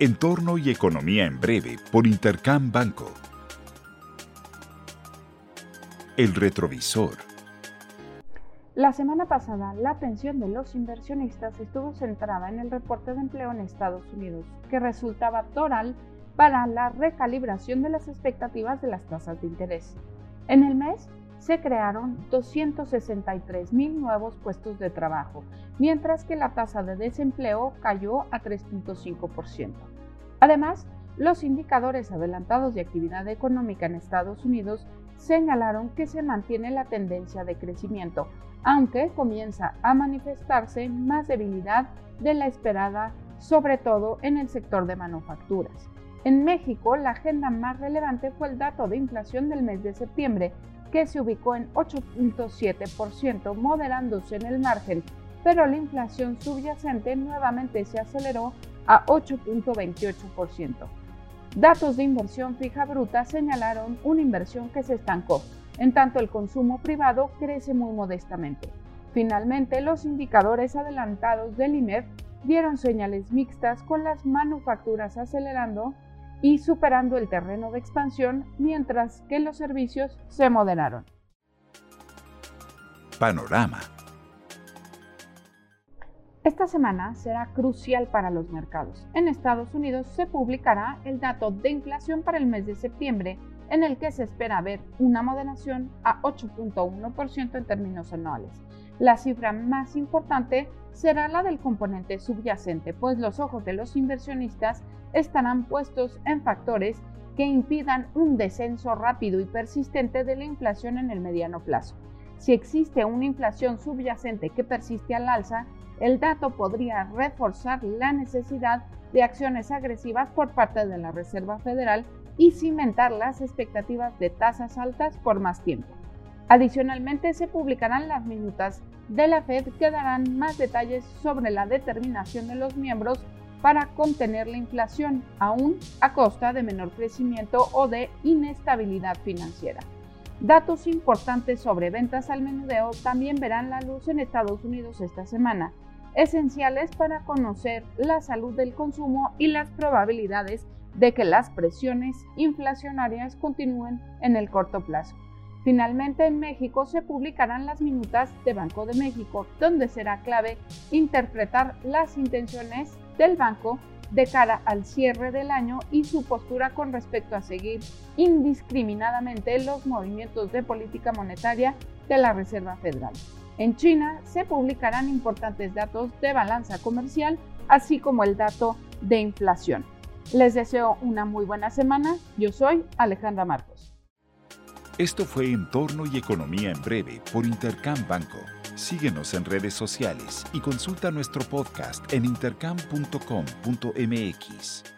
Entorno y Economía en Breve por Intercam Banco. El retrovisor. La semana pasada, la atención de los inversionistas estuvo centrada en el reporte de empleo en Estados Unidos, que resultaba toral para la recalibración de las expectativas de las tasas de interés. En el mes, se crearon 263 mil nuevos puestos de trabajo, mientras que la tasa de desempleo cayó a 3.5%. Además, los indicadores adelantados de actividad económica en Estados Unidos señalaron que se mantiene la tendencia de crecimiento, aunque comienza a manifestarse más debilidad de la esperada, sobre todo en el sector de manufacturas. En México, la agenda más relevante fue el dato de inflación del mes de septiembre, que se ubicó en 8.7%, moderándose en el margen, pero la inflación subyacente nuevamente se aceleró a 8.28%. Datos de inversión fija bruta señalaron una inversión que se estancó, en tanto el consumo privado crece muy modestamente. Finalmente, los indicadores adelantados del IMEF dieron señales mixtas con las manufacturas acelerando y superando el terreno de expansión, mientras que los servicios se moderaron. Panorama. Esta semana será crucial para los mercados. En Estados Unidos se publicará el dato de inflación para el mes de septiembre, en el que se espera ver una moderación a 8.1% en términos anuales. La cifra más importante será la del componente subyacente, pues los ojos de los inversionistas estarán puestos en factores que impidan un descenso rápido y persistente de la inflación en el mediano plazo. Si existe una inflación subyacente que persiste al alza, el dato podría reforzar la necesidad de acciones agresivas por parte de la Reserva Federal y cimentar las expectativas de tasas altas por más tiempo. Adicionalmente, se publicarán las minutas de la Fed que darán más detalles sobre la determinación de los miembros para contener la inflación, aún a costa de menor crecimiento o de inestabilidad financiera. Datos importantes sobre ventas al menudeo también verán la luz en Estados Unidos esta semana, esenciales para conocer la salud del consumo y las probabilidades de que las presiones inflacionarias continúen en el corto plazo. Finalmente, en México se publicarán las minutas de Banco de México, donde será clave interpretar las intenciones del banco de cara al cierre del año y su postura con respecto a seguir indiscriminadamente los movimientos de política monetaria de la Reserva Federal. En China se publicarán importantes datos de balanza comercial, así como el dato de inflación. Les deseo una muy buena semana. Yo soy Alejandra Marcos. Esto fue Entorno y Economía en Breve por Intercam Banco. Síguenos en redes sociales y consulta nuestro podcast en intercam.com.mx.